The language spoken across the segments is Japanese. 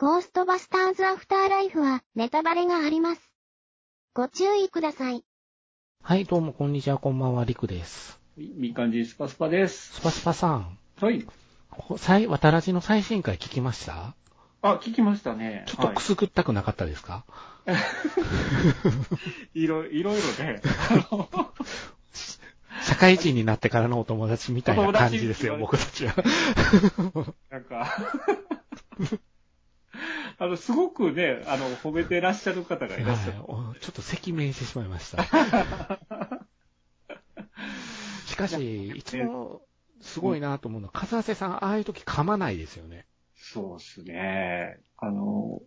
ゴーストバスターズアフターライフはネタバレがあります。ご注意ください。はい、どうもこんにちは、こんばんは、りくです。みかんじスパスパです。スパスパさん。はい。最、渡らじの最新回聞きました？あ、聞きましたね。ちょっとくすぐったくなかったですか、はい、いろ、いろいろね。社会人になってからのお友達みたいな感じですよ、僕たちは。なんか あの、すごくね、あの、褒めてらっしゃる方がいらっしゃる。はい、ちょっと赤面してしまいました。しかし、いつも、すごいなと思うのは、風瀬さん、ああいう時噛まないですよね。そうですね。あの、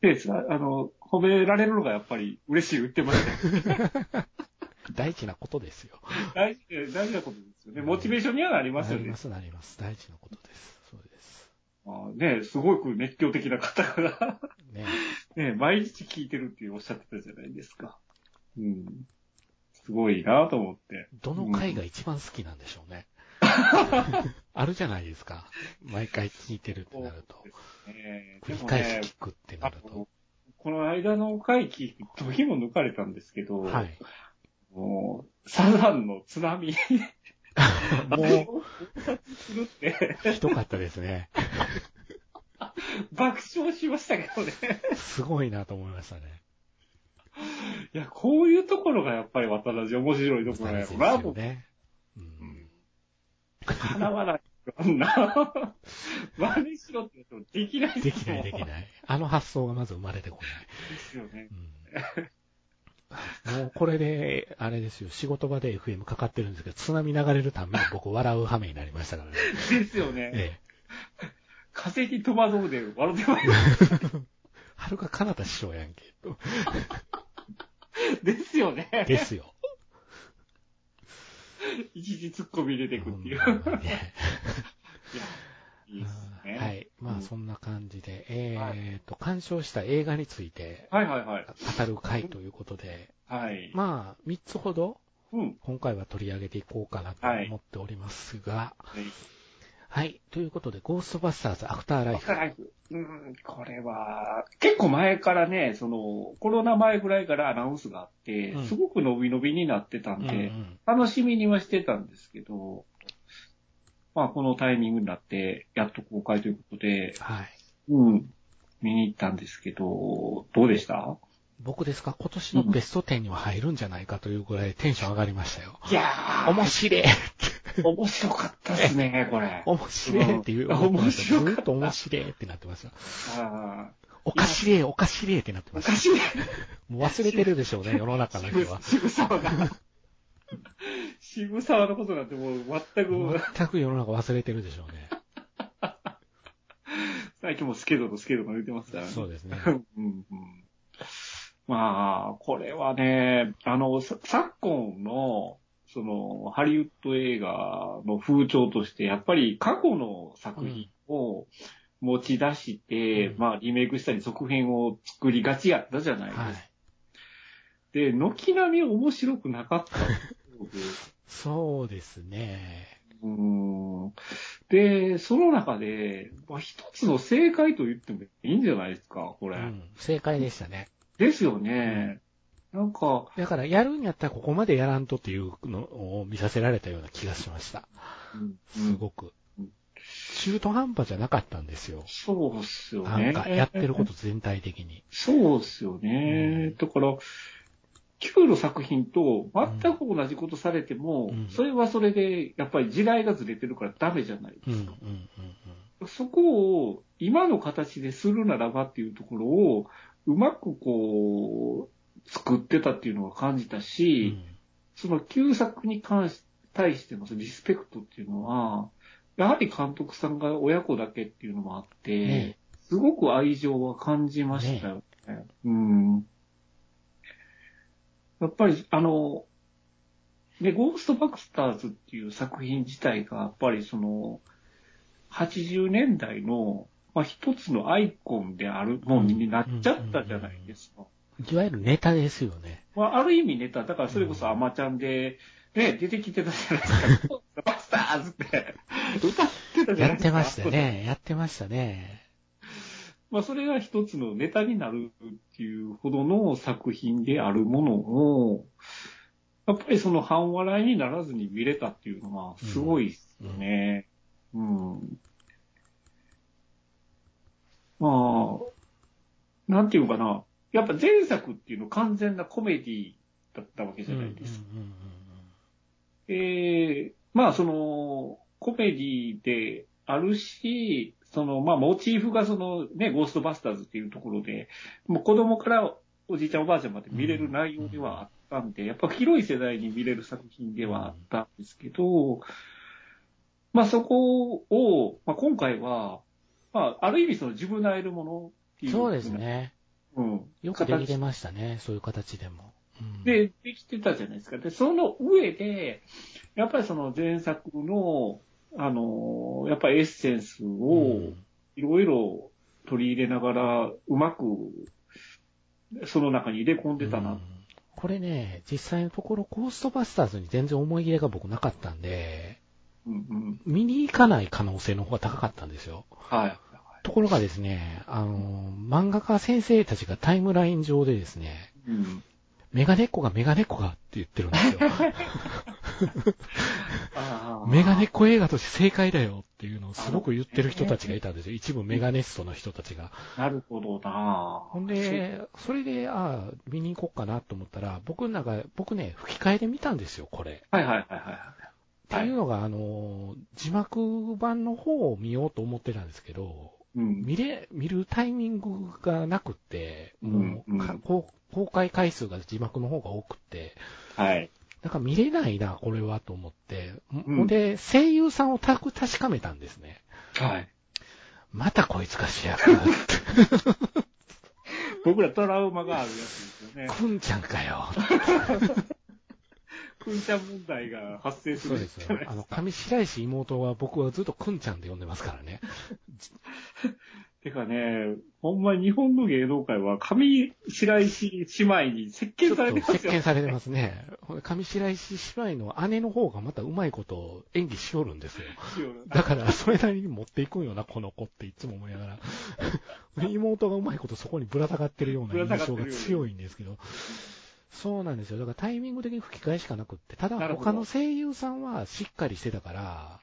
ペースが、あの、褒められるのがやっぱり嬉しい言ってましたね。大事なことですよ。大事、大事なことですよね。モチベーションにはなりますよね。なります、なります。大事なことです。ねすごく熱狂的な方がね ね毎日聞いてるっておっしゃってたじゃないですか。うん。すごいなと思って。どの回が一番好きなんでしょうね。あるじゃないですか。毎回聞いてるってなると。ね、繰り返し聞くってなると。この間の回聞く時も抜かれたんですけど、はい。もう、サザンの津波。もう。ひどかったですね。爆笑しましたけどね。すごいなと思いましたね。いや、こういうところがやっぱり渡辺面白いところやろなと。ね。うん。叶わない。そんな。真似しろって言うとできないできない、できない。あの発想がまず生まれてこない。ですよね。うんもうこれで、あれですよ、仕事場で FM かかってるんですけど、津波流れるために僕笑う羽目になりましたからね。ですよね。ええ。風に戸惑うで笑ってまい はるかかなた師匠やんけ。ですよね。ですよ。一時突っ込み入れていくっていう。ね、いいっすね。はい。まあ、そんな感じで、えっと、鑑賞した映画について、はいはいはい。語る回ということで、はい。まあ、三つほど、うん。今回は取り上げていこうかなと思っておりますが、はい。はい。ということで、ゴーストバスターズアフターライフ。アフターライフ。うん、これは、結構前からね、その、コロナ前ぐらいからアナウンスがあって、うん、すごく伸び伸びになってたんで、うんうん、楽しみにはしてたんですけど、まあ、このタイミングになって、やっと公開ということで、はい。うん。見に行ったんですけど、どうでした？僕ですか？今年のベスト10には入るんじゃないかというぐらいテンション上がりましたよ。いやー。面白い。面白かったですね、これ。面白いっていう。面白い。ずっと面白いってなってました。あおかしれえ、おかしれえってなってました。おかしれえ。もう忘れてるでしょうね、世の中の人は。渋沢が。渋沢のことなんてもう全く。全く世の中忘れてるでしょうね。最近もスケドとスケドが言ってますからね。そうですね。うんうん、まあ、これはね、あの、昨今の、その、ハリウッド映画の風潮として、やっぱり過去の作品を持ち出して、うん、まあ、リメイクしたり続編を作りがちやったじゃないですか。はい、で、軒並み面白くなかった。そうですね。うん。で、その中で、まあ、一つの正解と言ってもいいんじゃないですか、これ。うん、正解でしたね。ですよね。うん、なんか。だから、やるんやったらここまでやらんとっていうのを見させられたような気がしました。うん、すごく。中途半端じゃなかったんですよ。そうっすよね。なんか、やってること全体的に。そうっすよね。だから、旧の作品と全く同じことされても、うん、それはそれで、やっぱり時代がずれてるからダメじゃないですか。そこを今の形でするならばっていうところを、うまくこう、作ってたっていうのを感じたし、うん、その旧作に関し、対してのリスペクトっていうのは、やはり監督さんが親子だけっていうのもあって、ね、すごく愛情は感じましたよね。ねうんやっぱり、あの、ね、ゴーストバクスターズっていう作品自体が、やっぱりその、80年代の、まあ、一つのアイコンであるもんになっちゃったじゃないですか。いわゆるネタですよね。まあ、ある意味ネタ。だからそれこそアマちゃんで、ね、出てきてたじゃないですか。ゴーストバクスターズって歌ってたじゃないですか。やってましたね。やってましたね。まあ、それが一つのネタになるっていうほどの作品であるものを、やっぱりその半笑いにならずに見れたっていうのは、すごいですよね。うん。うん、まあ、なんていうかな。やっぱ前作っていうの完全なコメディだったわけじゃないですか。ええー、まあその、コメディであるし、その、まあ、モチーフがそのね、ゴーストバスターズっていうところで、もう子供からおじいちゃんおばあちゃんまで見れる内容ではあったんで、やっぱ広い世代に見れる作品ではあったんですけど、まあそこを、まあ今回は、まあある意味その自分なえるものっていう。そうですね。うん。よくできてましたね、そういう形でも。うん、で、できてたじゃないですか。で、その上で、やっぱりその前作の、あの、やっぱりエッセンスをいろいろ取り入れながら、うまく、その中に入れ込んでたな、うん、これね、実際のところ、コーストバスターズに全然思い入れが僕なかったんで、うんうん、見に行かない可能性の方が高かったんですよ。はい。ところがですね、あの、漫画家先生たちがタイムライン上でですね、うん、メガネっ子がメガネっ子がって言ってるんですよ。メガネっ子映画として正解だよっていうのをすごく言ってる人たちがいたんですよ。一部メガネストの人たちが。なるほどなほんで、それで、ああ、見に行こうかなと思ったら、僕なんか、僕ね、吹き替えで見たんですよ、これ。はいはいはいはい。っていうのが、あの、字幕版の方を見ようと思ってたんですけど、うん、見れ、見るタイミングがなくって、もう、うんうん、公開回数が字幕の方が多くって、はい。なんか見れないな、これはと思って。うん、で、声優さんをた確かめたんですね。はい。またこいつが主役だって。僕らトラウマがあるやつですよね。くんちゃんかよ。くんちゃん問題が発生するそうですよ。あの、上白石妹は僕はずっとくんちゃんで呼んでますからね。てかね、ほんまに日本の芸能界は上白石姉妹に接見されてますよ、ね。接見されてますね。上白石姉妹の姉の方がまたうまいこと演技しおるんですよ。だから、それなりに持っていくんよな、この子っていつも思いながら。妹がうまいことそこにぶら下がってるような印象が強いんですけど。そうなんですよ。だからタイミング的に吹き替えしかなくって、ただ他の声優さんはしっかりしてたから、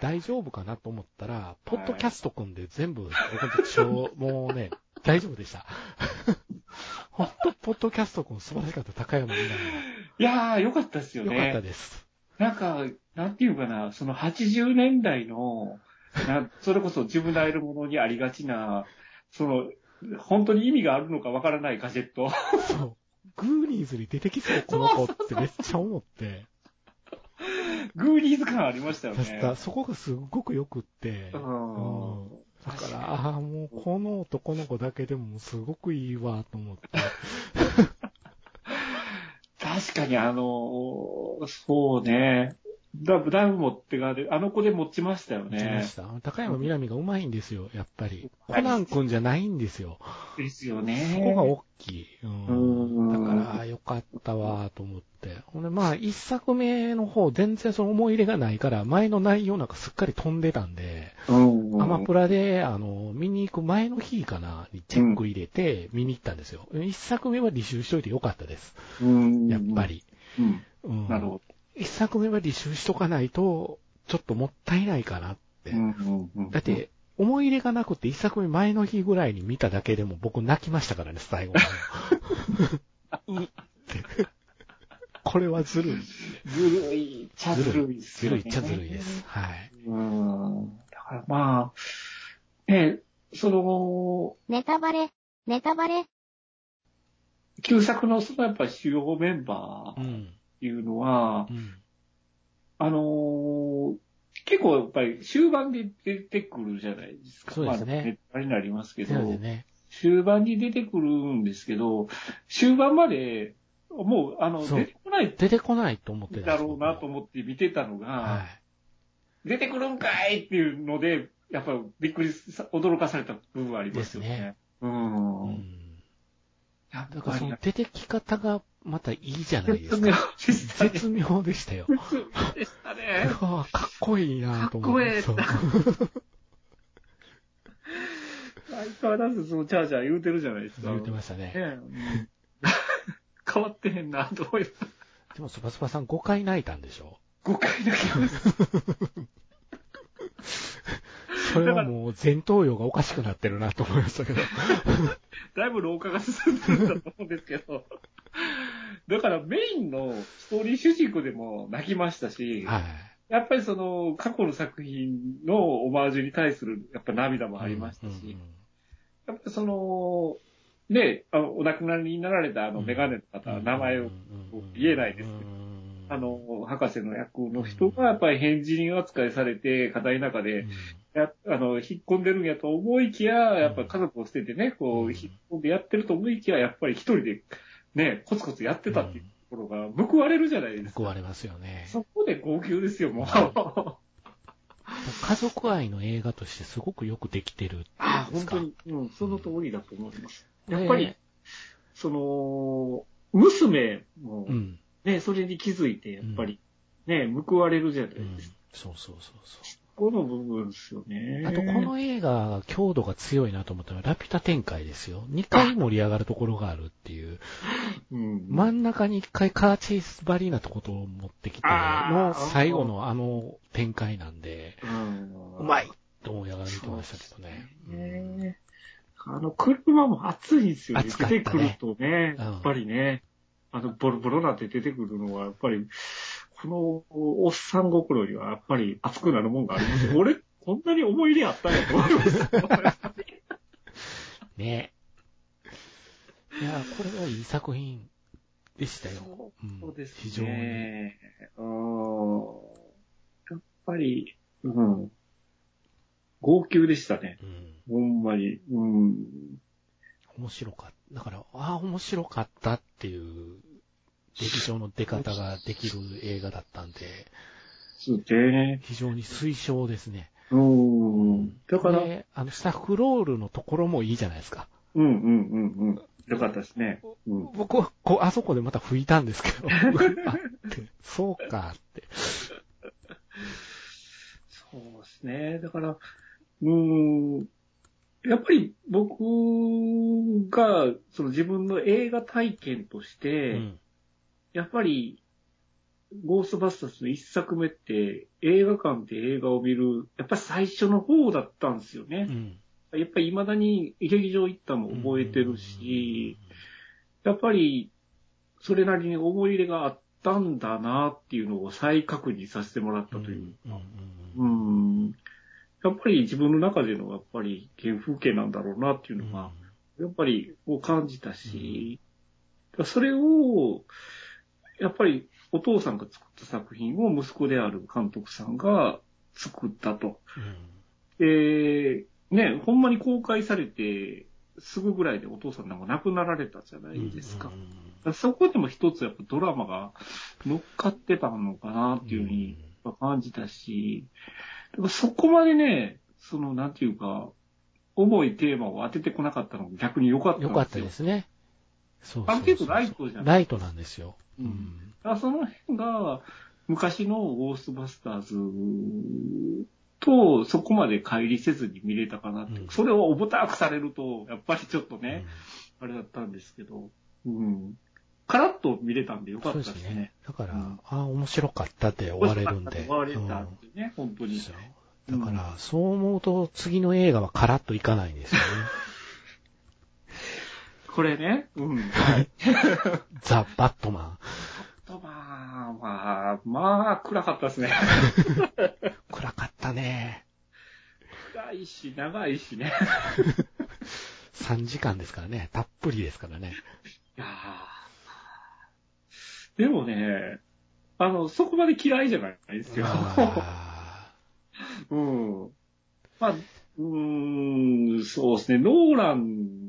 大丈夫かなと思ったら、ポッドキャスト組んで全部、僕 もうね、大丈夫でした。本当、ポッドキャスト君素晴らしかった、高山みないやー、よかったですよね。よかったです。なんか、なんていうかな、その80年代の、なそれこそ自分のえるものにありがちな、その、本当に意味があるのかわからないガジェット。そう。グーニーズに出てきそう、この子ってめっちゃ思って。グーニーズ感ありましたよね。そこがすっごく良くって。うん。だから、ああ、もうこの男の子だけでもすごくいいわ、と思って。確かにあの、そうね。だだいぶ持ってがる。あの子で持ちましたよね。持ちました。高山みなみがうまいんですよ、やっぱり。コナン君じゃないんですよ。ですよね。そこが大きい。うん。だから、よかったわ、と思って。ほんで、まあ、一作目の方、全然その思い入れがないから、前の内容なんかすっかり飛んでたんで、アマプラで、あの、見に行く前の日かな、にチェック入れて、見に行ったんですよ。一作目は履修しといてよかったです。やっぱり。うん。なるほど。一作目は履修しとかないと、ちょっともったいないかなって。だって、思い入れがなくて一作目前の日ぐらいに見ただけでも僕泣きましたからね、最後。うって。これはずるい。ずるいっちゃずるいです、ね、ずるいっちゃずるいです。はい。うん。だからまあ、ね、その、ネタバレ、ネタバレ。旧作のそのやっぱ主要メンバー、うんっていうのは、うん、あのー、結構やっぱり終盤で出てくるじゃないですか。そうですね。まあ、になりますけど、ね、終盤に出てくるんですけど、終盤まで、もう、あの、出てこない。出てこないと思ってた。だろうなと思って見てたのが、はい、出てくるんかいっていうので、やっぱりびっくり、驚かされた部分はありますよね。ねうん。うんだからその出てき方がまたいいじゃないですか。絶妙でしたよ。絶妙でしたね。かっこいいなと思って。かっこいい。最変わらずそのチャーチャー言うてるじゃないですか。言ってましたね。ねうん変わってへんな、と思います。でも、スパスパさん5回泣いたんでしょ？5回だけです。それはもう前頭葉がおかしくなってるなと思いましたけど。だいぶ老化が進んでるんだと思うんですけど。だからメインのストーリー主人公でも泣きましたし、はい。やっぱりその過去の作品のオマージュに対するやっぱ涙もありましたし、うんうんやっぱりその、ね、あのお亡くなりになられたあのメガネの方、名前を言えないですけど、あの、博士の役の人がやっぱり変人扱いされて、課題の中で、や、あの、引っ込んでるんやと思いきや、やっぱり家族を捨ててね、こう、引っ込んでやってると思いきや、やっぱり一人で、ね、コツコツやってたっていうところが報われるじゃないですか。報われますよね。そこで号泣ですよ、もう。家族愛の映画としてすごくよくできてるあうんですか。本当に、うん、その通りだと思います。ねやっぱり、その、娘もう、ん。ね、それに気づいて、やっぱり、ね、報われるじゃないうんですか。。そうそうそうそう。この部分ですよね。あと、この映画、強度が強いなと思ったのは、ラピュタ展開ですよ。2回盛り上がるところがあるっていう。うん、真ん中に1回カーチェイスバリーなとことを持ってきての最後のあの展開なんで、うまいと思いながら見てましたけどね。ねあの、車も暑いんですよね。出てくるとね、うんやっぱりね、あの、ボロボロなって出てくるのは、やっぱり、このおっさん心にはやっぱり熱くなるもんがあります。俺、こんなに思い入れあったんやと思いました。ねいや、これはいい作品でしたよ。うんそうですね。非常に。うん。やっぱり、うん。号泣でしたね。うんほんまに。うん。面白かった。だから、ああ、面白かったっていう、劇場の出方ができる映画だったんで、そうね。非常に推奨ですね。うん。だから、で、あの、スタッフロールのところもいいじゃないですか。うんうんうんうん。よかったですね。うん。僕は、こう、あそこでまた吹いたんですけど、そうかって。そうですね。だから、うーん。やっぱり僕が、その自分の映画体験としうて、ん。やっぱり、ゴーストバスターズの一作目って、映画館で映画を見る、やっぱり最初の方だったんですよね。うん。やっぱり未だに劇場行ったのも覚えてるし、やっぱり、それなりに思い入れがあったんだなっていうのを再確認させてもらったうん、といううん。か、うん。うん。やっぱり自分の中でのやっぱり原風景なんだろうなっていうのが、やっぱりこう感じたし、それを、やっぱりお父さんが作った作品を息子である監督さんが作ったと。で、ね、ほんまに公開されて、すぐぐらいでお父さんなんか亡くなられたじゃなうんいですか。うんうんそこでも一つやっぱドラマが乗っかってたのかなっていうふうに感じたし、そこまでね、そのなんていうか、重いテーマを当ててこなかったのが逆に良かったんですよ。よかったですね。そうある程度ライトじゃないライトなんですよ。ううんん。だからその辺が、昔のゴーストバスターズとそこまで乖離せずに見れたかなって。うんそれを重たくされると、やっぱりちょっとね、あれだったんですけど、うん。カラッと見れたんでよかったでねそうですすね。。だから、うんああ、面白かったって終われるんで。終われたっていうね、本当に。だから、そう思うと、次の映画はカラッといかないんですよね。これね、うん。はい。ザ・バットマとまあ、まあ、まあ、暗かったですね。ン。暗かったね。暗いし、長いしね。3時間ですからね。たっぷりですからね。いやーでもね、あの、そこまで嫌いじゃないですよ。あ うん。まあ、うーん、そうですね。ノーラン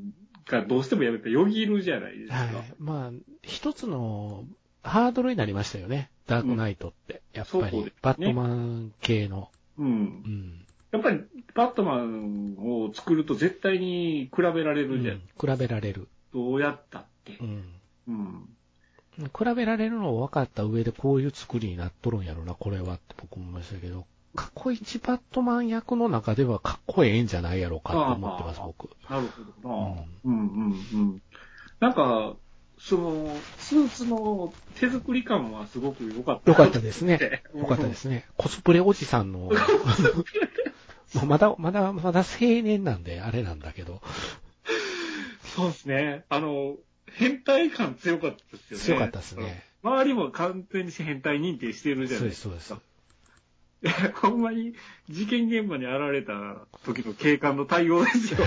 がどうしてもやめたよぎるじゃないですか。ーはい。まあ、一つのハードルになりましたよね。ダークナイトって。やっぱり、ねバットマン系の。うんう。ん。やっぱり、バットマンを作ると絶対に比べられうんるじゃん。比べられる。どうやったってう。ん。うん。比べられるのを分かった上でこういう作りになっとるんやろな、これはって僕も思いましたけど、過去一バットマン役の中ではかっこええんじゃないやろうかって思ってます、僕。なるほどな、うん。うんうんうんなんか、その、スーツの手作り感はすごく良かった。良かったですね。良かったですね。コスプレおじさんの、まだ、まだ、まだ青年なんで、あれなんだけど。そうですね。あの、変態感強かったですよね。強かったですね。周りも完全に変態認定してるじゃないですか。そうです、そうです。ほんまに事件現場に現れた時の警官の対応ですよ。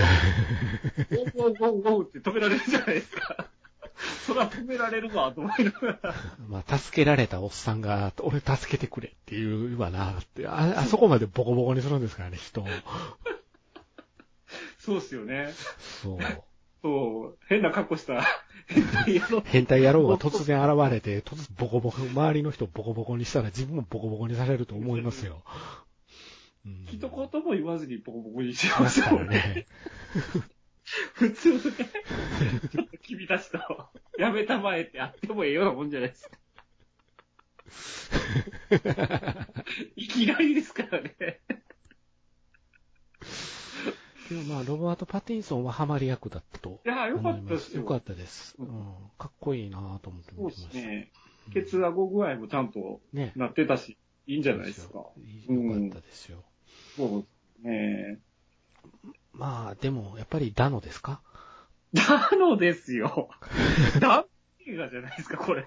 ゴーゴーゴーゴーって止められるじゃないですか。そら止められるわ、と思いながら。まあ、助けられたおっさんが、俺助けてくれって言うわな、って。あ、あそこまでボコボコにするんですからね、人を。そうっすよね。そう。そう、変な格好した 変態野郎。変態野郎が突然現れて、突然ボコボコ、周りの人をボコボコにしたら自分もボコボコにされると思いますよ。うん、一言も言わずにボコボコにしますからね。普通ね、ちょっと君たちと、やめたまえってあってもええようなもんじゃないですか。いきなりですからね。でもまあ、ロバート・パティンソンはハマり役だったと。いや、よかったですよ。よかったです。うん。かっこいいなと思ってました。そうですね。ケツアゴ具合もちゃんとなってたし、ね、いいんじゃないですか。よかったですよ。うん、そうですね。まあ、でも、やっぱりダノですか？ダノですよ。ダ映画じゃないですか、これ。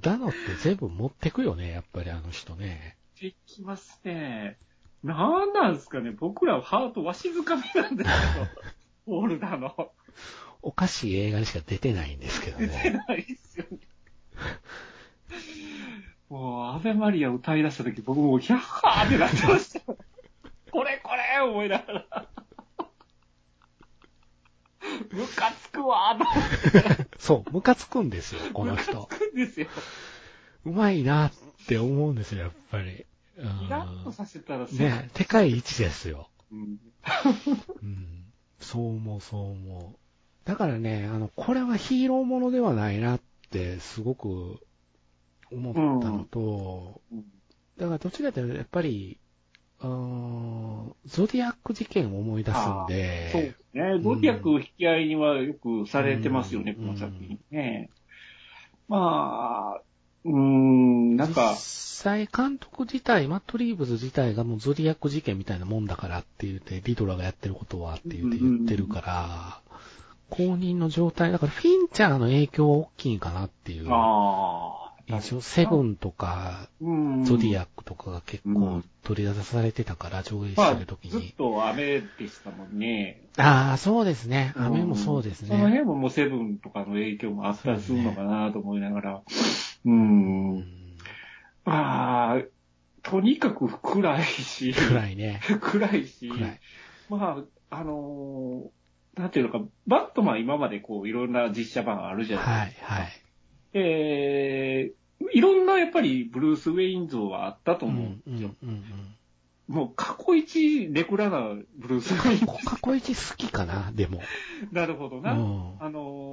ダノって全部持ってくよね、やっぱりあの人ね。できますね。なんなんですかね、僕らはハートわしづかみなんですよ。オールダの。おかしい映画にしか出てないんですけどね。出てないっすよね。もう、アベマリア歌い出した時僕もうヒャッハーってなってました。これこれ思いながら。ムカつくわー そう、ムカつくんですよ、この人。ムカつくんですよ。うまいなって思うんですよ、やっぱり。イラッとさせたらね、世界一ですよ。うん。うん。そう思う、そう思う。だからね、あの、これはヒーローものではないなってすごく思ったのと、うん、だからどちらかというとやっぱり、うん、ゾディアック事件を思い出すんで。そうですね。ゾディアック引き合いにはよくされてますよね、うん、この作品ね。まあ、うーん、なんか。実際監督自体、マット・リーブズ自体がもうゾディアック事件みたいなもんだからって言って、リドラがやってることはって言って言ってるから、公認の状態、だからフィンチャーの影響は大きいかなっていう。ああ。一応、セブンとか、ゾディアックとかが結構取り出されてたから、上映してる時に。まあ、ずっと雨でしたもんね。ああ、そうですね。雨もそうですね。その辺ももうセブンとかの影響もあったりするのかなと思いながら。う、ね、ん。まあ、とにかく暗いし。暗いね。暗いし。暗い。まあ、あのー、なんていうのか、バットマン今までこう、いろんな実写版あるじゃないですか。はい、はい。えー、いろんなやっぱりブルース・ウェイン像はあったと思うんですよ。うんうんうんもう過去一レクラなブルース・ウェインズ。過去一好きかな、でも。なるほどな。うん、あのー、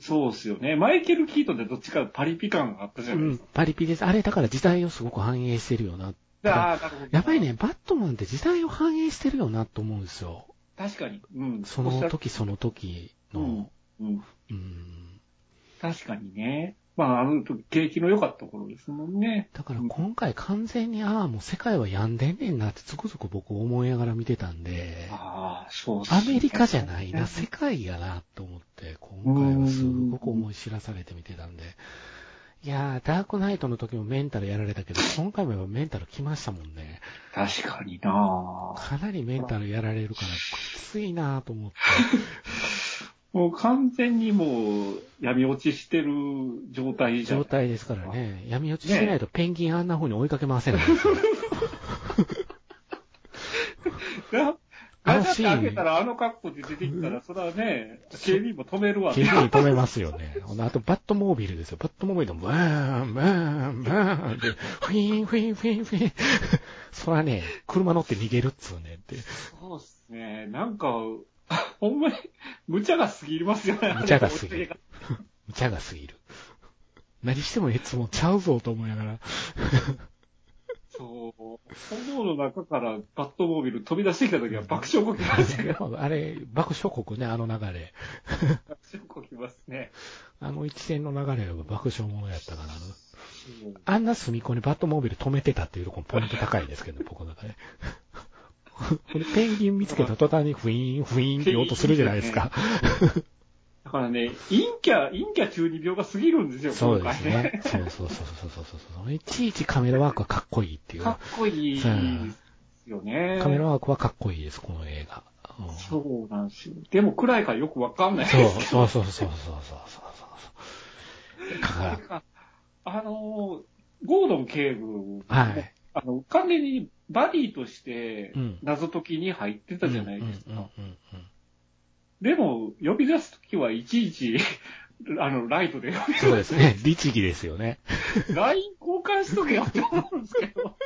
そうっすよね。マイケル・キートンってどっちかパリピ感があったじゃないですか。うん、パリピです。あれだから時代をすごく反映してるよな。あなるほど。やっぱりね、バットマンって時代を反映してるよなと思うんですよ。確かに。うん。その時その時の。うん。うん、うん確かにね。まあ、あの時、景気の良かった頃ですもんね。だから今回完全に、ああ、もう世界は病んでんねんなってつくづく僕思いながら見てたんで、ああ、そうアメリカじゃないな、世界やなと思って、今回はすごく思い知らされて見てたんで、いやー、ダークナイトの時もメンタルやられたけど、今回もメンタル来ましたもんね。確かになかなりメンタルやられるから、きついなと思って。もう完全にもう闇落ちしてる状態じゃん。状態ですからね。闇落ちしてないとペンギンあんな風に追いかけませんね。あのシーン。開けたらあの格好で出てきたら、それはね、警備員も止めるわね。警備員止めますよね。あと、バットモービルですよ。バットモービルのバーン、バーン、バーンって、フィーン、フィーン、フィーン、フィーン。そらね、車乗って逃げるっつうねって。そうっすね。なんか、ほんまに、無茶が過ぎますよね。無茶が過ぎる。無茶が過ぎる。何してもいつもちゃうぞと思いながら。そう。炎の中からバットモービル飛び出してきた時は爆笑こきましたけど。あれ、爆笑国ね、あの流れ。爆笑こきますね。あの一連の流れは爆笑ものやったから、あんな隅っこにバットモービル止めてたっていうところポイント高いですけど、僕の中で。これペンギン見つけた途端にフィーン、フィーンって音するじゃないですか。だからね、陰キャ、陰キャ中二病が過ぎるんですよ、そうですね。そうそうそうそうそうそういちいちカメラワークはかっこいいっていう。かっこいいですよね。カメラワークはかっこいいです、この映画。うん、そうなんですよ。でも暗いからよくわかんないそうそうそうそうそうそうそうだから、あの、ゴードン警部、はい。あの、完全にバディとして謎解きに入ってたじゃないですか。でも、呼び出すときはいちいち、あの、ライトで呼び出す。そうですね。律儀ですよね。LINE 交換しとけよって思うんですけど。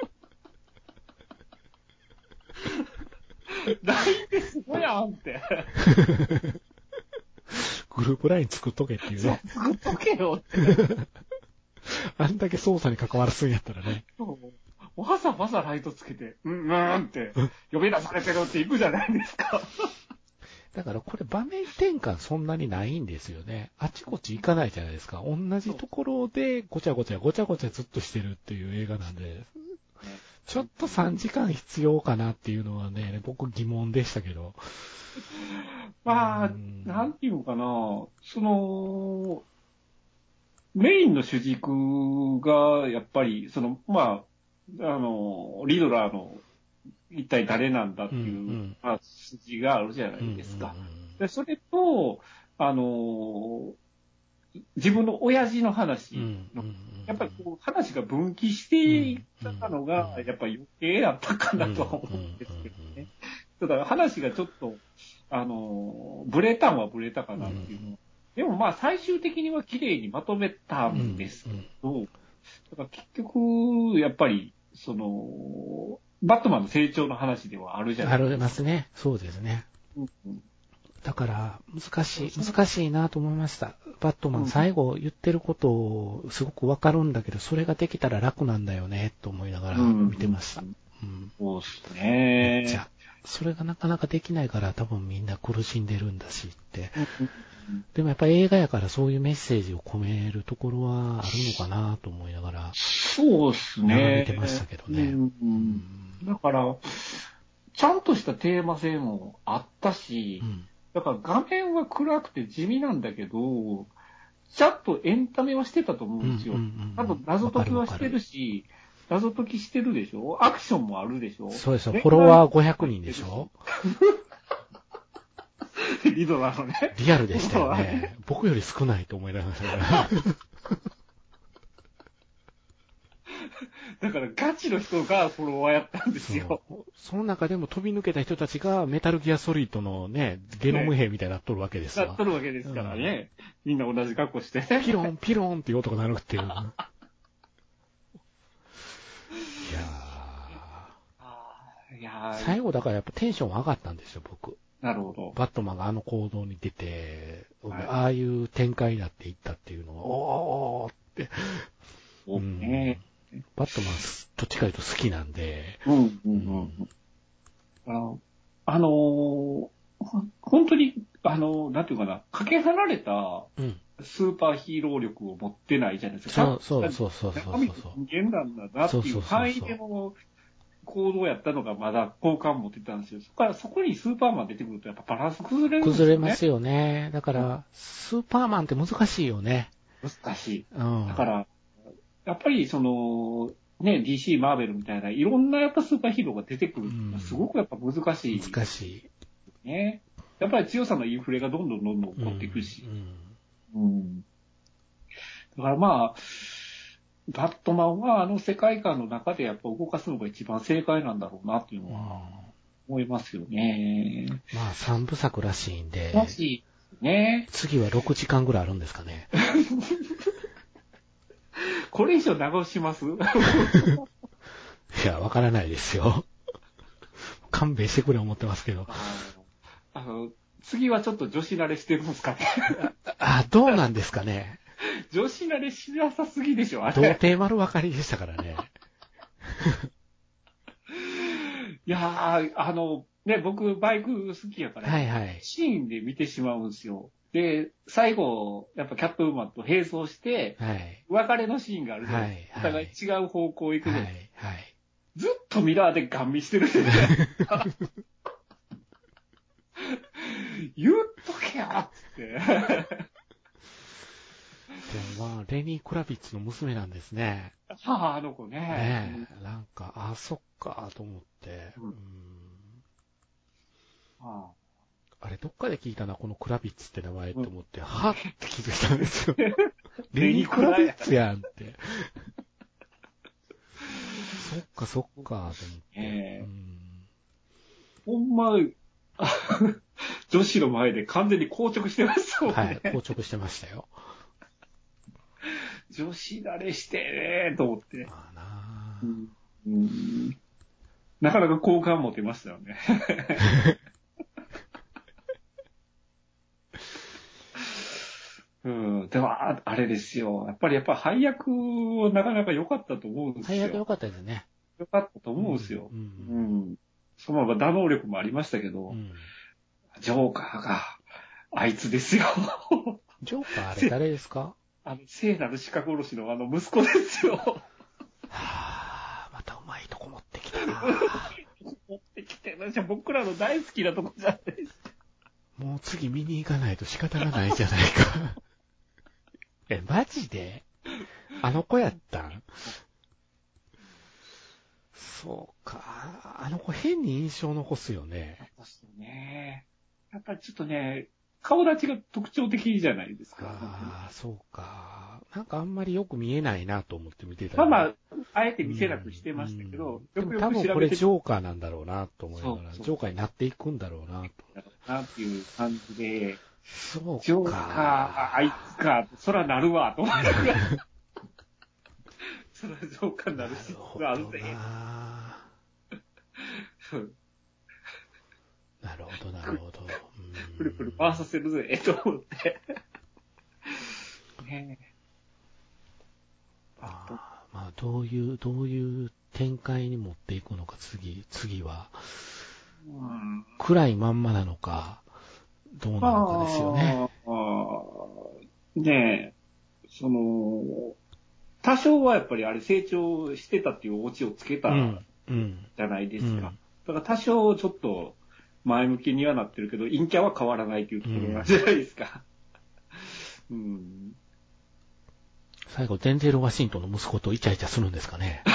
LINE ですごいやんって。グループ LINE 作っとけっていうね。作っとけよって。あんだけ操作に関わらすんやったらね。そう。わざわざライトつけて、うん、うんって、呼び出されてるって行くじゃないですか。だからこれ場面転換そんなにないんですよね。あちこち行かないじゃないですか。同じところでごちゃごちゃごちゃごちゃずっとしてるっていう映画なんで、ちょっと3時間必要かなっていうのはね、僕疑問でしたけど。まあ、なんていうのかな、その、メインの主軸が、やっぱり、その、まあ、あの、リドラーの一体誰なんだっていう、筋があるじゃないですか。でそれと、あの自分の親父の話の、やっぱりこう話が分岐していったのが、やっぱり余計やったかなとは思うんですけどね。ただ話がちょっと、あの、ブレたんはブレたかなっていうの。でもまあ最終的には綺麗にまとめたんですけど、だから結局、やっぱり、その、バットマンの成長の話ではあるじゃないですか。ありますね。そうですね。うんうんだから、難しい、難しいなと思いました。バットマン、最後言ってることをすごくわかるんだけど、それができたら楽なんだよね、と思いながら見てました。うん。そうですね。じゃそれがなかなかできないから多分みんな苦しんでるんだしって。でもやっぱ映画やからそういうメッセージを込めるところはあるのかなと思いながら。そうですね。見てましたけどね。うん、うんだから、ちゃんとしたテーマ性もあったし、うん、だから画面は暗くて地味なんだけど、ちゃんとエンタメはしてたと思うんですよ。多分謎解きはしてるし、謎解きしてるでしょ？アクションもあるでしょ？そうですよ。フォロワー500人でしょ？リドラのね。リアルでしたよね。僕より少ないと思いながら。だからガチの人がフォロワーやったんですよ。その中でも飛び抜けた人たちがメタルギアソリッドのね、ゲノム兵みたいになっとるわけですよ。なっとるわけですからね。うん、みんな同じ格好して。ピロン、ピロンっていう音が鳴るっていう。いや最後だからやっぱテンション上がったんですよ、僕。なるほど。バットマンがあの行動に出て、はい、ああいう展開になっていったっていうのは、おーって。そうね。バットマン、どっちかというと好きなんで。うん、うん、うん。あの、あのー、本当に、あの、なんていうかな、かけ離れた、スーパーヒーロー力を持ってないじゃないですか。そうそうそうそうそうそう。人間なんだなっていう範囲での行動やったのがまだ好感持ってたんですよ。そこから、そこにスーパーマン出てくるとやっぱバランス崩れるんですよね。崩れますよね。だから、スーパーマンって難しいよね。難しい。うん。だから、やっぱりその、ね、DC、マーベルみたいな、いろんなやっぱスーパーヒーローが出てくるのすごくやっぱ難しい。難しい。ね。やっぱり強さのインフレがどんどんどんどん起こっていくし。うん。うん、だからまあ、バットマンはあの世界観の中でやっぱ動かすのが一番正解なんだろうなっていうのは思いますよね。まあ三部作らしいんで。らしい。ね。次は6時間ぐらいあるんですかね。これ以上長押します？いや、わからないですよ。勘弁してくれ思ってますけど。あの、次はちょっと女子慣れしてるんですかね。あ、どうなんですかね。女子慣れしなさすぎでしょ、あれ。童貞丸分かりでしたからね。いやー、あの、ね、僕、バイク好きやから、はいはい。シーンで見てしまうんですよ。で、最後、やっぱキャットウーマンと並走して、はい。別れのシーンがあるじゃないはいお互い違う方向行くはい。の、はい。ずっとミラーでガン見してるじゃないですか。言っとけよっつって。でもまあ、レニー・クラビッツの娘なんですね。はあ、あの子ね。ねえ。なんか、あ、そっか、と思って。うんうんはあれ、どっかで聞いたな、このクラビッツって名前って思って、はっって気づいたんですよ。レニー・クラビッツやんって。そっか、そっか、と思って。ええうんほんま、あ 女子の前で完全に硬直してましたもんね。はい、硬直してましたよ。女子慣れしてねと思って。まあなあうんうんなかなか好感持てましたよね。うん、でも、ああれですよ。やっぱり、やっぱ配役はなかなか良かったと思うんですよ。最悪良かったですね。良かったと思うんですよ。う。うんん。そのまま打能力もありましたけど、うんジョーカーが、あいつですよ。ジョーカーあれ誰ですか？あの、聖なる鹿殺しのあの息子ですよ。はあ、またうまいとこ持ってきたな。持ってきてるじゃん僕らの大好きなとこじゃないですか。もう次見に行かないと仕方がないじゃないか。え、マジで？あの子やったん？そうか。あの子変に印象残すよね。そうですよね。やっぱりちょっとね、顔立ちが特徴的じゃないですか。ああ、そうか。なんかあんまりよく見えないなと思って見てたらまあまあ、あえて見せなくしてましたけど、うんよくよでも多分これジョーカーなんだろうなと思いながら、ジョーカーになっていくんだろうなと。なっていう感じで、そうか。ジョーカー、ああいつか、そらなるわ、と思いながら。そらジョーカーになるし、あどるぜ。なるほど、なるほど。う んプルプル回させるぜ、と思って。ねあーまあ、どういう、どういう展開に持っていくのか、次、次は。うん暗いまんまなのか、どうなのかですよね。ねえ、その、多少はやっぱりあれ成長してたっていうオチをつけたうん。うん。じゃないですか。うんだから多少ちょっと前向きにはなってるけど、陰キャは変わらないというところなんじゃないですか。うん。最後、デンゼル・ワシントンの息子とイチャイチャするんですかね。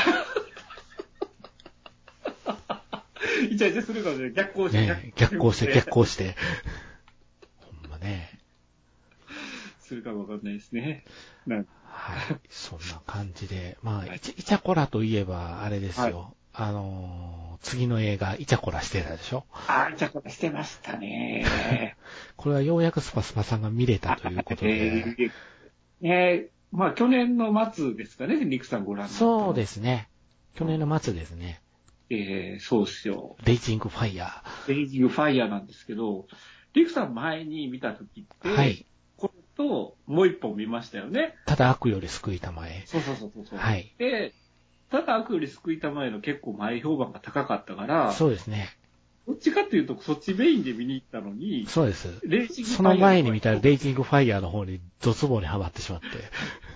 イチャイチャするからね、逆行して、ね逆行して、逆行して。ほんまね。するかもわかんないですね。はい。そんな感じで。まあ、はいイチャイチャコラといえば、あれですよ。はあのー、次の映画、イチャコラしてたでしょ？あー、イチャコラしてましたね。これはようやくスパスパさんが見れたということで。えーえーまあ去年の末ですかね、リクさんご覧になったのそうですね。去年の末ですね。えーそうですよ。レイジングファイヤレイジングファイヤーなんですけど、リクさん前に見た時って、ー。はい。これともう一本見ましたよね。ただ悪より救いたまえ。そうそうそうそう。はい。で、ただ悪より救いたまえの結構前評判が高かったから、そうですね。どっちかっていうとそっちメインで見に行ったのに、そうです。レングファイヤーその前に見たレイジングファイヤーの方にドツボにはまってしまって。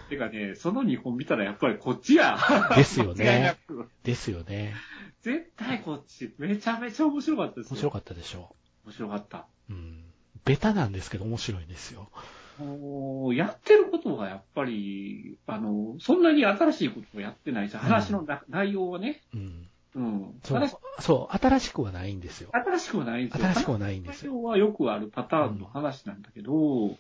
てかね、その2本見たらやっぱりこっちや。ですよねですよね。絶対こっち。めちゃめちゃ面白かったですよ。面白かったでしょ面白かった。う。うん。ベタなんですけど面白いんですよ。もうやってることがやっぱり、あの、そんなに新しいことをやってないし、話のな、内容はね、うん。うん。そう新し、そう、新しくはないんですよ。新しくはないんですよ。新しくはないんですよ。内容はよくあるパターンの話なんだけど、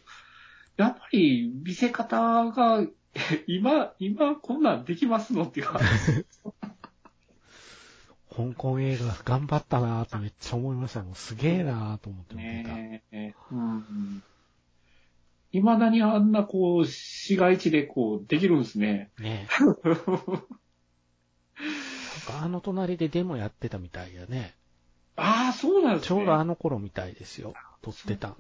やっぱり見せ方が、今、今こんなんできますのっていうか、香港映画頑張ったなーってめっちゃ思いました。もうすげえなーと思って見てた。ねえ、うん。未だにあんなこう、市街地でこう、できるんですね。ね あの隣でデモやってたみたいやね。ああ、そうなんですね。ちょうどあの頃みたいですよ。撮ってた。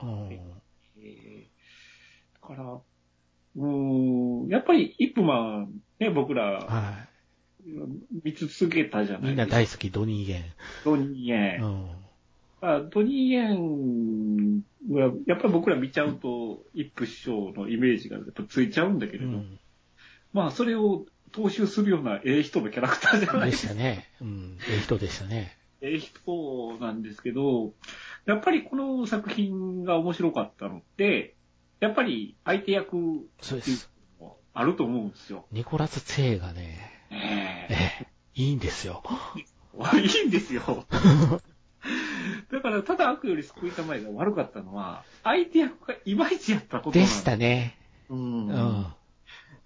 そうんだん。えーだから、うーん、やっぱりイップマン、ね、僕ら、は見続けたじゃないですか。みんな大好き、ドニーゲン。ドニーゲン。うん。あドニーゲンは、やっぱり僕ら見ちゃうと、一夫師匠のイメージがやっぱついちゃうんだけれど、うん。まあ、それを踏襲するようなええ人のキャラクターじゃないでしたね。うん。ええ人でしたね。ええ人なんですけど、やっぱりこの作品が面白かったのって、やっぱり相手役っていう。のもあると思うんですよ。ニコラス・ツェーがね、えええ、いいんですよ。えいいんですよ。だから、ただ悪より救いたまえが悪かったのは、相手役がいまいちやったことでしたね。うん。うん。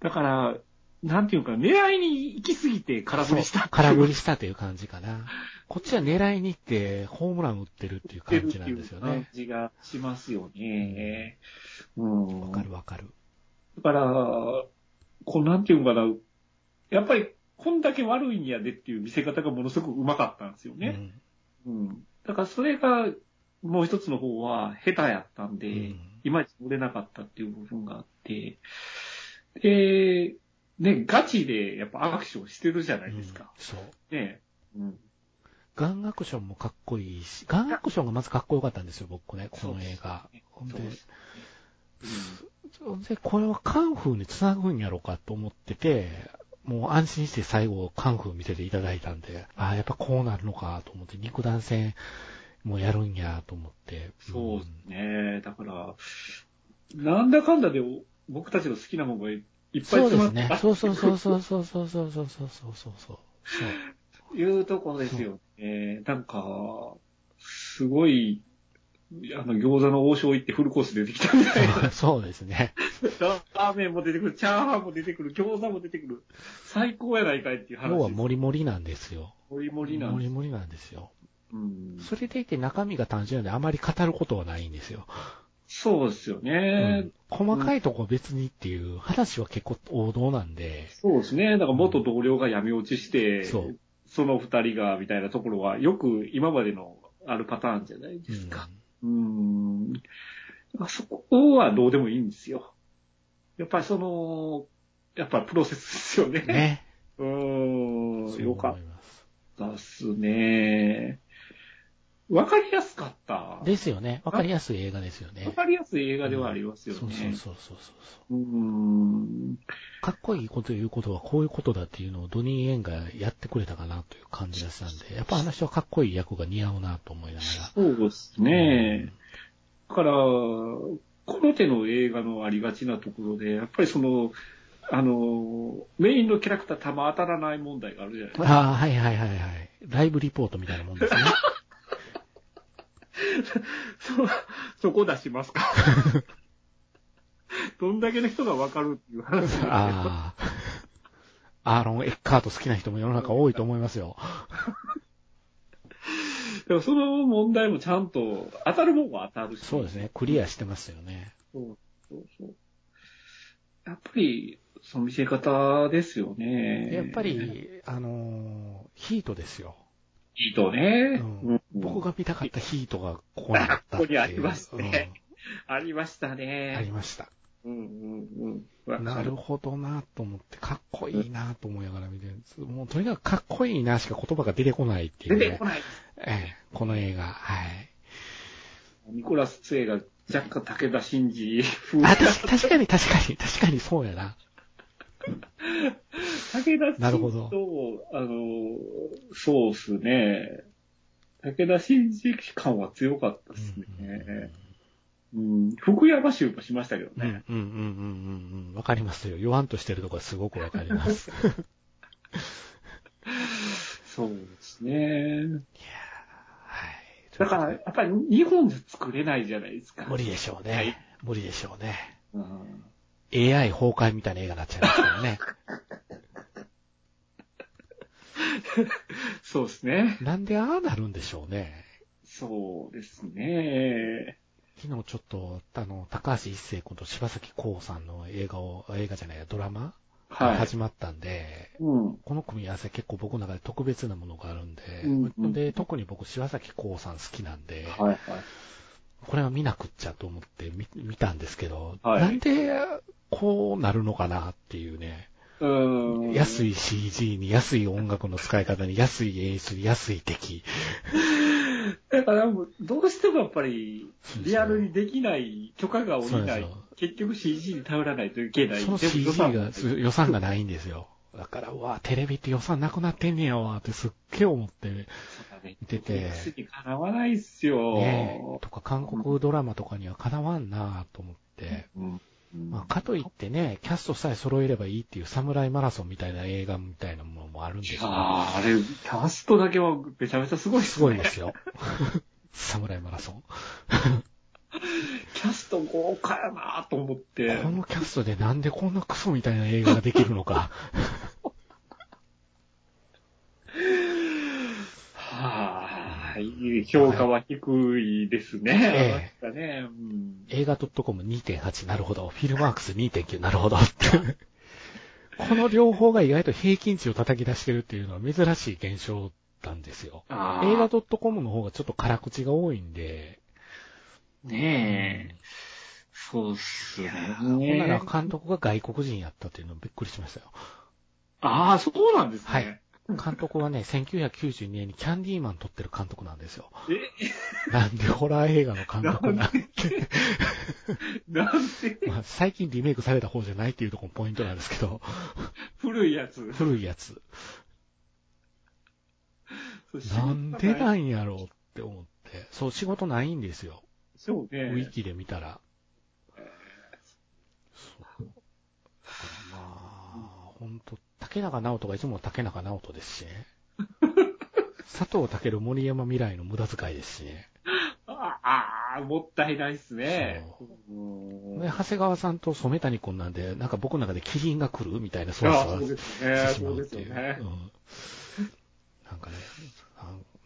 だから、なんていうか、狙いに行き過ぎて空振りした空振りしたという感じかな。こっちは狙いに行ってホームラン打ってるっていう感じなんですよね感。じがしますよね。うん。わかるわかる。だから、こうなんていうのかな、やっぱり、こんだけ悪いんやでっていう見せ方がものすごくうまかったんですよね。うん。うん。だからそれが、もう一つの方は下手やったんで、うんいまいち乗れなかったっていう部分があって、で、ね、ガチでやっぱアクションしてるじゃないですか。そう。ね。うん。ガンアクションもかっこいいし、ガンアクションがまずかっこよかったんですよ、僕ね、この映画。ほんでそうですほんで、これはカンフーに繋ぐんやろうかと思ってて、もう安心して最後カンフー見せていただいたんで、ああ、やっぱこうなるのかと思って、肉弾戦もやるんやと思って。そうですね。だから、なんだかんだで僕たちの好きなものがいっぱいそう詰まってですね。そうそうそうそうそうそうそうそうそうそうそうそう。というところですよね。なんか、すごい、あの、餃子の王将行ってフルコース出てきたみたいな。そ うそうですね。ラーメンも出てくる、チャーハンも出てくる、餃子も出てくる。最高やないかいっていう話。要はモリモリなんですよ。モリモリなんです。モリモリなんですよ。うん、それでいて中身が単純なんであまり語ることはないんですよ。そうですようねん。細かいとこ別にっていう話は結構王道なんで、そうですね。だから元同僚が闇落ちして、そうその二人が、みたいなところは、よく今までのあるパターンじゃないですか。うん。だからそこはどうでもいいんですよ。やっぱりその、やっぱプロセスですよね。うん。ね。うーん。よかっ。たっすね。わかりやすかった。ですよね。わかりやすい映画ですよねわ。かりやすい映画ではありますよね。そうそうそうそうそうそう。うーん。かっこいいこと言うことはこういうことだっていうのをドニー・エンがやってくれたかなという感じがしたんで、やっぱ話はかっこいい役が似合うなと思いながそうですら。ね。だから、この手の映画のありがちなところで、やっぱりその、あの、メインのキャラクター弾当たらない問題があるじゃないですか。ああ、はいはいはいはい。ライブリポートみたいなもんですね。そ、そこ出しますか？どんだけの人がわかるっていう話。ああ。アーロン・エッカート好きな人も世の中多いと思いますよ。でもその問題もちゃんと当たるもんは当たるし。そうですね。クリアしてますよね。そうそうそう。やっぱり、その見せ方ですよね。やっぱ、り、あのーヒートですよ。いいとね。うん僕が見たかったヒートがここにあった。ここにありますねありましたうんあねり。ました。うんうんうん。なるほどなと思って、かっこいいなと思いながら見てるんです。もうとにかくかっこいいなしか言葉が出てこないっていうね出てこ。ない。ええこの映画、はい。ニコラス・ツェイが若干武田真治風あ、確かに確かに、確かにそうやな。武田なるほ真治どと、あの、そうっすね。武田真治感は強かったですね。うん、福山州もしましたけどうん、うん、ね。うん、うん、うん、うん。わかりますよ。言わんとしてるとこはすごくわかります。いやそうですね。ーはい。だから、やっぱり日本じゃ作れないじゃないですか。無理でしょうね。はい無理でしょうね。うん、AI 崩壊みたいな映画になっちゃいますからね。そうですね。なんでああなるんでしょうね。そうですね。昨日ちょっと、あの、高橋一生君と柴咲コウさんの映画を、映画じゃないや、ドラマ？がはい。始まったんで、うん。この組み合わせ結構僕の中で特別なものがあるんで、うんうんで、特に僕柴咲コウさん好きなんで、はいはい。これは見なくっちゃと思って見見たんですけど、はいなんでこうなるのかなっていうね。うん。安い CG に安い音楽の使い方に安い演出に安い敵。だから、どうしてもやっぱり、リアルにできない許可が下りない、結局 CG に頼らないといけない。その CG が予算がないんですよ。だから、うわ、テレビって予算なくなってんねやわ、ってすっげえ思って見てて。にかなわないっすよ。ねとか、韓国ドラマとかにはかなわんなと思って。うんまあ、かといってね、キャストさえ揃えればいいっていうサムライマラソンみたいな映画みたいなものもあるんですよ、ね。ああ、あれ、キャストだけはめちゃめちゃすごいっすね。すごいですよ。サムライマラソン。キャスト豪華やなと思って。このキャストでなんでこんなクソみたいな映画ができるのか。はい。評価は低いですね。ええねうん、映画 .com2.8 なるほど。フィルマークス2.9なるほど。この両方が意外と平均値を叩き出してるっていうのは珍しい現象なんですよ。映画 .com の方がちょっと辛口が多いんで。ねえ。うん、そうっすね。ほんなら監督が外国人やったっていうのびっくりしましたよ。ああ、そうなんですね。はい。監督はね、1992年にキャンディーマン撮ってる監督なんですよ。え？なんでホラー映画の監督なんて。なんで？まあ、最近リメイクされた方じゃないっていうところポイントなんですけど。古いやつ。古いやつ。なんでなんやろうって思って。そう、仕事ないんですよ。そうね。ウィキで見たら。そう。まあ、ほんと、竹中直人がいつも竹中直人ですしね。佐藤健森山未来の無駄遣いですしね。ああ、もったいないっすね。で、長谷川さんと染谷君なんで、なんか僕の中でキリンが来るみたいな、そうそうですね。そうですよね。うん、なんかね、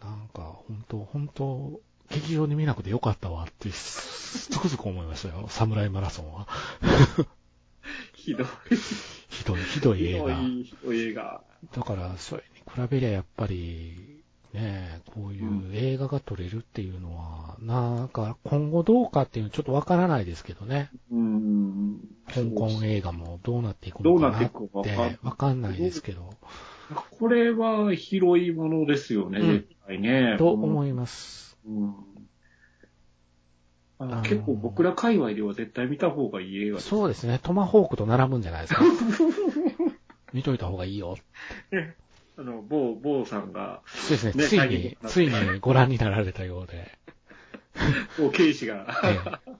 なんか、本当本当劇場で見なくてよかったわって、つくづく思いましたよ、侍マラソンは。ひどい。ひどい、ひどい映画。ひどい映画。だから、それに比べりゃやっぱり、ねこういう映画が撮れるっていうのは、うん、なんか今後どうかっていうのはちょっとわからないですけどね。うん。香港映画もどうなっていくのかなってわかんないですけど。これは広いものですよね、うん、絶対ね。と思います。うん結構僕ら界隈では絶対見た方がいい映画です。そうですね。トマホークと並ぶんじゃないですか。見といた方がいいよ。あの、某、某さんが、そうですね。ついに、ついにご覧になられたようで。もう警視が、ええ、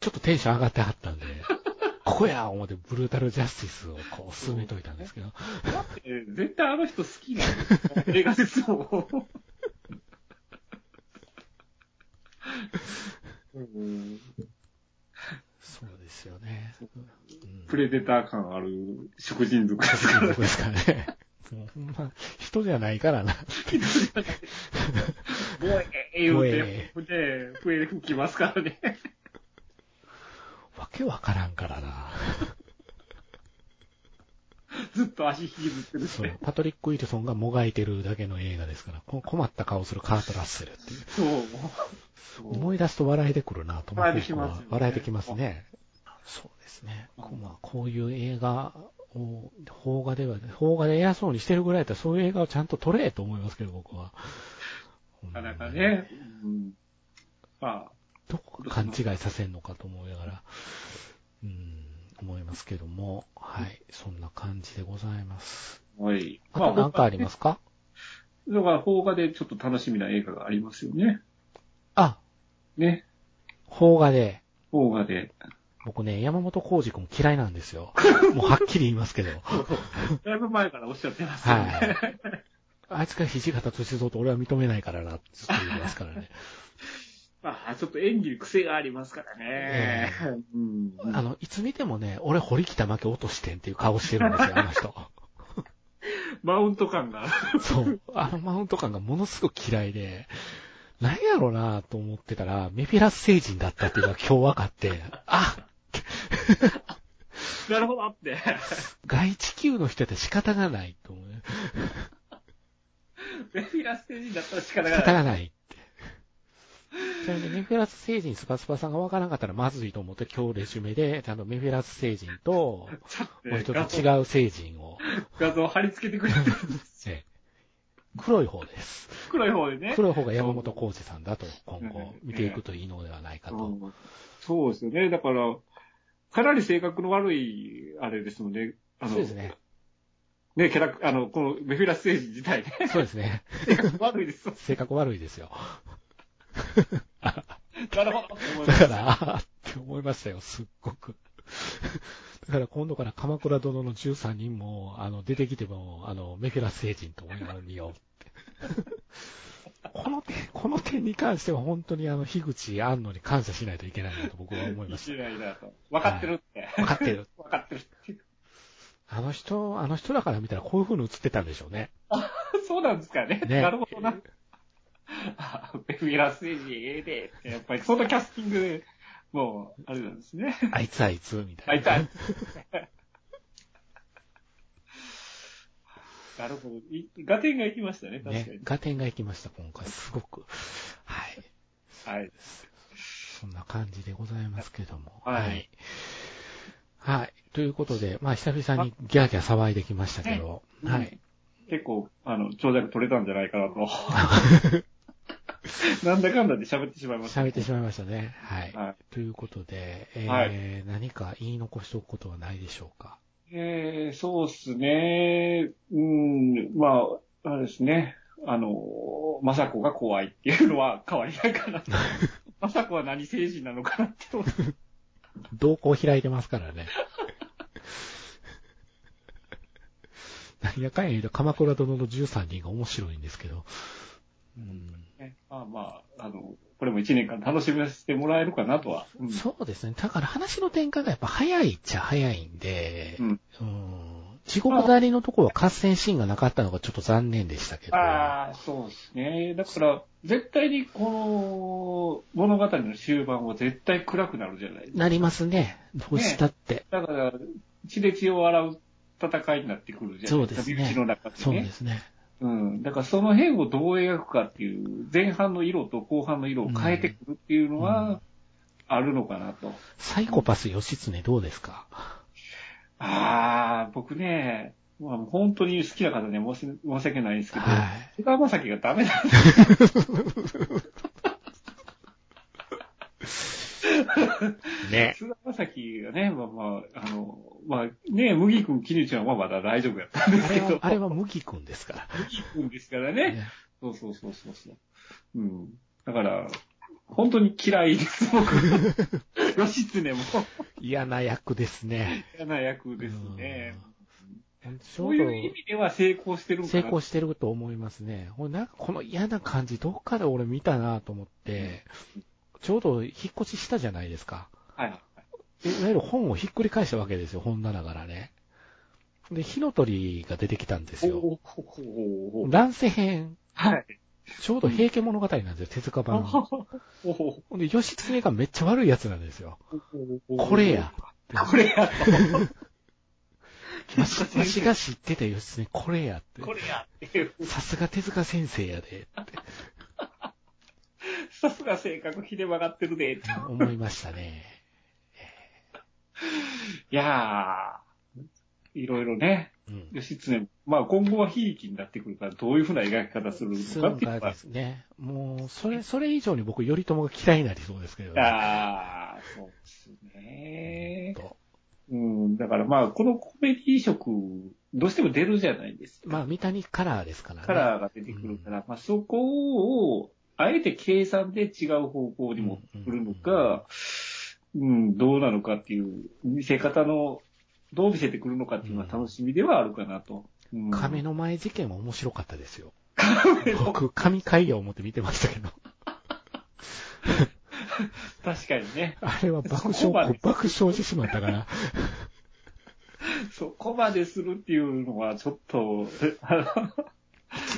ちょっとテンション上がってはったんで、ここや思ってブルータルジャスティスをこう進めといたんですけど。だって絶対あの人好きな映画ですもん。そうですよね、うん。プレデター感ある食人族ですからね。ですからね。もうほんま、人じゃないからな。人じゃない。もうええ言うて、で、笛吹きますからね。わけわからんからな。ずっと足引きずってるそう。パトリック・ウィルソンがもがいてるだけの映画ですから、困った顔するカート・ラッセルっていう。そう。思い出すと笑えてくるなと思って。笑えてきます、ね、笑えてきますね。そうですね。まあ、こういう映画を、邦画では、邦画で偉そうにしてるぐらいだったらそういう映画をちゃんと撮れと思いますけど、僕は。なかなかね。うん。まあ。どこか勘違いさせんのかと思いながら。うん。思いますけども、はい、そんな感じでございます。はい。あと何かありますか、だから、邦画でちょっと楽しみな映画がありますよね。あね。邦画で。邦画で。僕ね、山本浩二君嫌いなんですよ。もうはっきり言いますけど。だいぶ前からおっしゃってますよね。はい。あいつが土方歳三と俺は認めないからな、ずっと言いますからね。まあ、ちょっと演技に癖がありますからね。うん、あの、いつ見てもね、俺堀北負け落としてんっていう顔してるんですよ、あの人。マウント感が。そう。あのマウント感がものすごく嫌いで、何やろうなと思ってたら、メフィラス星人だったっていうのが今日分かって、あ なるほどって。外地球の人って仕方がないと思う。メフィラス星人だったら仕方がない。仕方がないって。ちなみにメフィラス星人スパスパさんがわからなかったらまずいと思って今日レジュメで、ちゃんとメフィラス星人と、もう一つ違う星人を。画像貼り付けてくれてるんです ええ黒い方です。黒い方でね。黒い方が山本浩二さんだと今後見ていくといいのではないかと。うんそうですよね。だから、かなり性格の悪い、あれですので、あの、そうですね。ね、キャラク、あの、このメフィラス星人自体ね、そうですね。性格悪いです。性格悪いですよ。なるほど。だから、あーって思いましたよ、すっごく。だから今度から鎌倉殿の13人も、あの、出てきても、あの、メフィラス星人と思いながら見ようって。この点、この点に関しては本当にあの、樋口安野に感謝しないといけないなと僕は思いまししないなと。分かってるって。た。分かってる。分かってるって。あの人、あの人だから見たらこういう風に映ってたんでしょうね。そうなんですかね。ねなるほどな。あメフィラス星人ええでって。やっぱりそのキャスティングで、もう、あれなんですね。あいつあいつ、みたあいつあいな。いつ。なるほど。い合点がいきましたね、確かにね。。合点がいきました、今回。すごく。はい。はい。そんな感じでございますけども。はいはい。はい。ということで、まあ、久々にギャーギャー騒いできましたけど、ねはい。結構、あの、長尺取れたんじゃないかなと。なんだかんだで喋ってしまいました。喋ってしまいましたね。はい。はい。ということで、えーは何か言い残しておくことはないでしょうか？えー、そうですね。うん、まあ、あれですね。あの、まさこが怖いっていうのは変わりないかなと。まさこは何星人なのかなって思う。動向開いてますからね。何やかんや言うと、鎌倉殿の13人が面白いんですけど。うんねまあまあ、あの、これも一年間楽しませてもらえるかなとは。うんそうですね。だから話の展開がやっぱ早いっちゃ早いんで、うんうん地獄狩りのところは合戦シーンがなかったのがちょっと残念でしたけど。ああ、そうですね。だから、絶対にこの物語の終盤は絶対暗くなるじゃないですか。なりますね。どうしたって。だから、血で血を洗う戦いになってくるじゃないですか。そうですね身内の中でね。そうですね。うん。だからその辺をどう描くかっていう、前半の色と後半の色を変えてくるっていうのうんは、あるのかなと。サイコパス義経どうですか？ああ、僕ね、まあ、本当に好きな方ね、申し訳ないんですけど、はい。菅田将暉がダメなんです ね。菅田将暉がね、まあまあ、あの、まあね、麦君、絹ちゃんはまだ大丈夫やったんですけど、あれは、あれは麦くんですから。麦君ですからね。ねそうそうそうそうそう。うん。だから、本当に嫌いです、僕。義経も嫌な役ですね。嫌な役ですね。そうういう意味では成功してるんかな。成功してると思いますね。なんかこの嫌な感じ、どっかで俺見たなと思って、ちょうど引っ越ししたじゃないですか。はいはい。いわゆる本をひっくり返したわけですよ、本棚からね。で、火の鳥が出てきたんですよ。乱世編、はい。ちょうど平家物語なんですよ、手塚版。で、義経がめっちゃ悪いやつなんですよ。うこれや。。これや わしわしが知ってた義経、これやってと。。これやって。さすが手塚先生やで、ってさすが性格ひで曲がってるで。思いましたね。いやー、いろいろね。うん。義経、まあ今後は悲劇になってくるから、どういうふうな描き方するのかっていうのはですね。もう、それ、それ以上に僕、頼朝が嫌いになりそうですけどね。ああ、そうですね。とうん、だからまあ、このコメディ色、どうしても出るじゃないですか。まあ、三谷カラーですからね。カラーが出てくるから、まあそこを、あえて計算で違う方向に持ってくるのか、うん、どうなのかっていう、見せ方の、どう見せてくるのかっていうのは楽しみではあるかなと。うん、亀の前事件は面白かったですよ。僕、神回を思って見てましたけど。確かにね。あれは爆笑爆笑してしまったから。そこまでするっていうのはちょっと、あの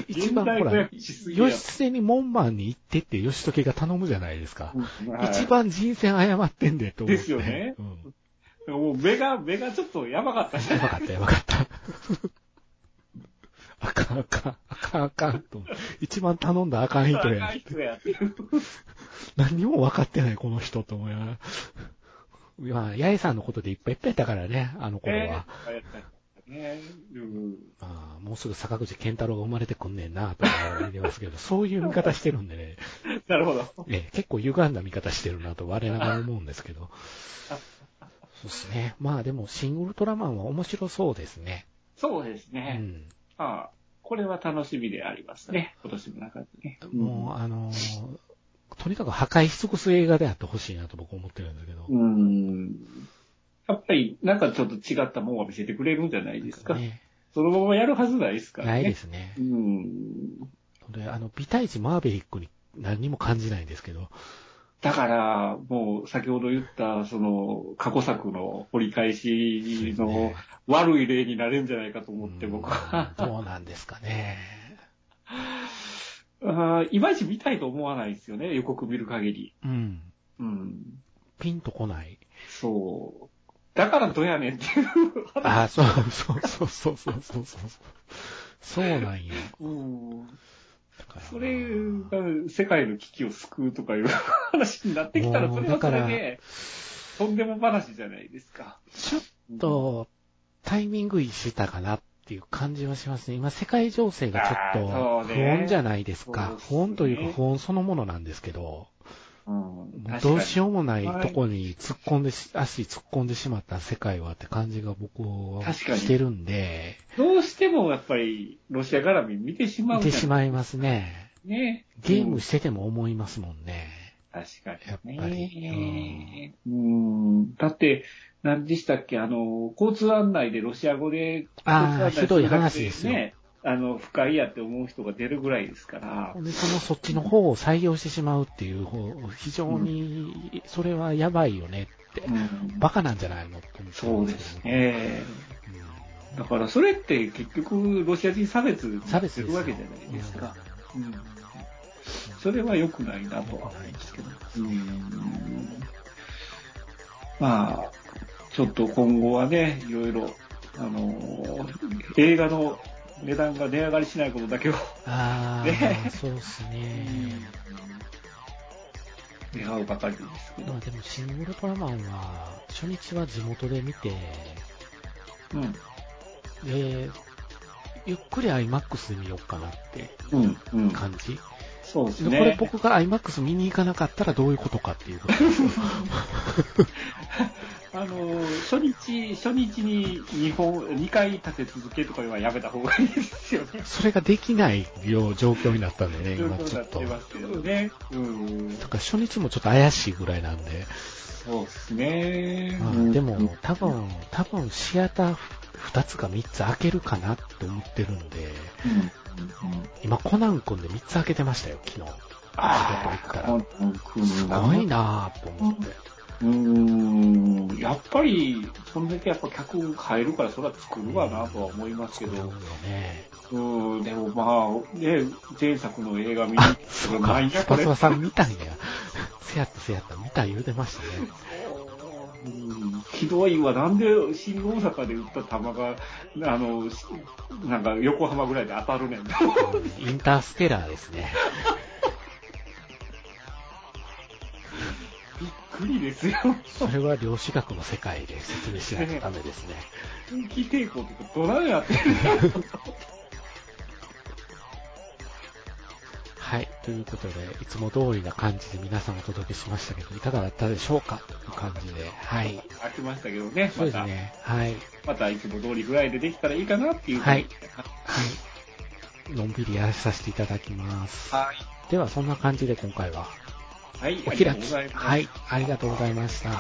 一番ほら義経に門番に行ってって義時が頼むじゃないですか。はい一番人選謝ってんでと思って。ですよねうん。もう目が、目がちょっとやばかったじゃんやばかった、やばかった。あかんあかん、あかんあかんと。一番頼んだあかん人や。人や何にも分かってない、この人と思いながら。まあ、八重さんのことでいっぱいいっぱいやったからね、あの頃は。えーねうん、あもうすぐ坂口健太郎が生まれてくんねんな、と言ってますけど、そういう見方してるんでね。なるほど。え結構歪んだ見方してるなと我ながら思うんですけど。そうですね。まあでも、シン・ウルトラマンは面白そうですね。そうですね。うん。ああ、これは楽しみでありますね。今年の中でね。もう、あのー、とにかく破壊し尽くす映画であってほしいなと僕思ってるんだけど。うん。やっぱり、なんかちょっと違ったもんは見せてくれるんじゃないですか。ね、そのままやるはずないですからね。ないですね。うん。で、あの、美体値マーベリックに何にも感じないんですけど。だから、もう先ほど言った、その、過去作の折り返しの悪い例になれるんじゃないかと思って、僕は。どうなんですかね。あいまいち見たいと思わないですよね、予告見る限り。うん。うん。ピンとこない。そう。だからどやねんっていうああ、そう、そうそうそうそうそうそう。そうなんや。うん。それが世界の危機を救うとかいう話になってきたら、それはそれで、とんでも話じゃないですか。ちょっと、タイミングいしたかなっていう感じはしますね。今、世界情勢がちょっと不穏じゃないですか。ね、不穏というか不穏そのものなんですけど。うん、どうしようもないとこに突っ込んでし、足突っ込んでしまった世界はって感じが僕はしてるんで。どうしてもやっぱりロシア絡み見てしまう見てしまいますね。ね。ゲームしてても思いますもんね。確かに、ね。やっぱり。うん。だって、何でしたっけあの、交通案内でロシア語で、ああ、ひどい話ですよ。ね。あの、不快やって思う人が出るぐらいですから。で、そのそっちの方を採用してしまうっていう方、非常に、それはやばいよねって、うん、バカなんじゃないのって思ってそうですね。だからそれって結局ロシア人差別差別するわけじゃないですか。うん、それは良くないなとは思いますけど。うん、まあ、ちょっと今後はね、いろいろ、あの、映画の値段が値上がりしないことだけをああ、ね、そうですね。願うばかりですけど。まあでも、シン・ウルトラマンは、初日は地元で見て、うん。で、ゆっくり IMAX で見ようかなって感じ。うんうんそうですね。これ僕が IMAX 見に行かなかったらどういうことかっていうことですよ。あの、初日、初日に2本、2回立て続けとかはやめた方がいいですよね。それができないよう状況になったんでね、今ちょっと。ね。うん。だから初日もちょっと怪しいぐらいなんで。そうですね。まあ、でも、多分、多分シアター2つか3つ開けるかなって思ってるんで、うんうん、今コナン君で3つ開けてましたよ、昨日。ああ、コナン君すごいなぁと思って。うーん、やっぱり、そんだけやっぱ客入るから、それは作るわなとは思いますけど。ね、うん、でもまあ、ね、前作の映画見に行ってもないや、これ。スパスパさん見たんや。せやったせやった、見た言うてましたね。うん、ひどいわ。なんで新大阪で打った球が、あの、なんか横浜ぐらいで当たるねん。インターステラーですね。くりですよ。それは量子学の世界で説明しないとダメですね。空気抵抗とかどなってんはい。ということで、いつも通りな感じで皆さんお届けしましたけど、いかがだったでしょうか？という感じで、はい。飽きましたけどね。そうですね。はい。またいつも通りぐらいでできたらいいかなっていうはい。はい。のんびりやらさせていただきます。はい。では、そんな感じで今回ははい、お開き。はい、ありがとうございました。